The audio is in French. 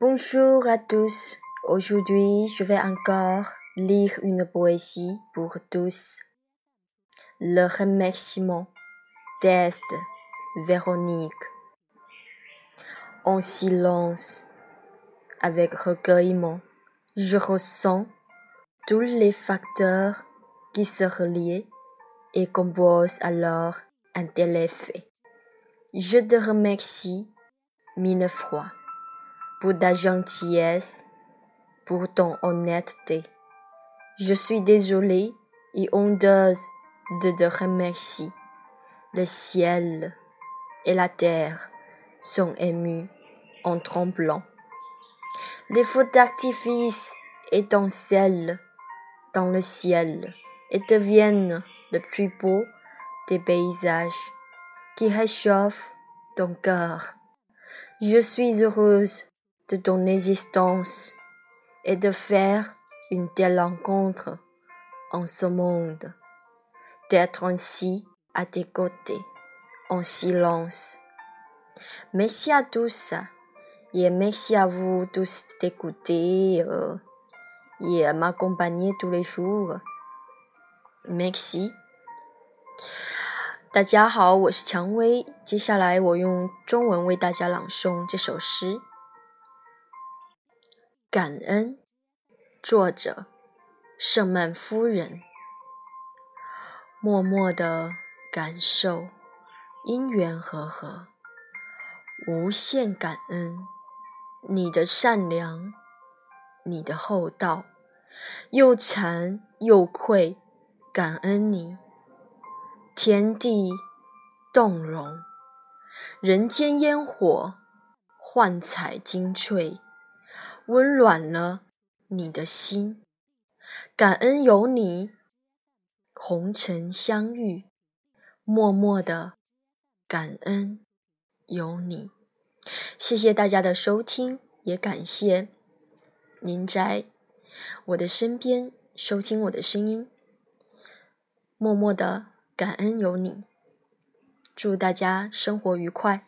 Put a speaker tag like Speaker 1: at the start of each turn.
Speaker 1: Bonjour à tous. Aujourd'hui, je vais encore lire une poésie pour tous. Le remerciement d'Est Véronique. En silence, avec recueillement, je ressens tous les facteurs qui se relient et composent alors un tel effet. Je te remercie mille fois pour ta gentillesse, pour ton honnêteté. Je suis désolée et honteuse de te remercier. Le ciel et la terre sont émus en tremblant. Les feux d'artifice étincellent dans le ciel et deviennent le plus beau des paysages qui réchauffent ton cœur. Je suis heureuse de ton existence et de faire une telle rencontre en ce monde, d'être ainsi à tes côtés, en silence. Merci à tous et merci à vous tous d'écouter euh, et m'accompagner tous les jours. Merci。大家好，我是蔷薇。接下来我用中文为大家朗诵这首诗。 感恩，作者圣曼夫人。默默的感受因缘和合，无限感恩你的善良，你的厚道，又惭又愧，感恩你，天地动容，人间烟火，幻彩金翠。温暖了你的心，感恩有你，红尘相遇，默默的感恩有你。谢谢大家的收听，也感谢您在我的身边收听我的声音，默默的感恩有你。祝大家生活愉快。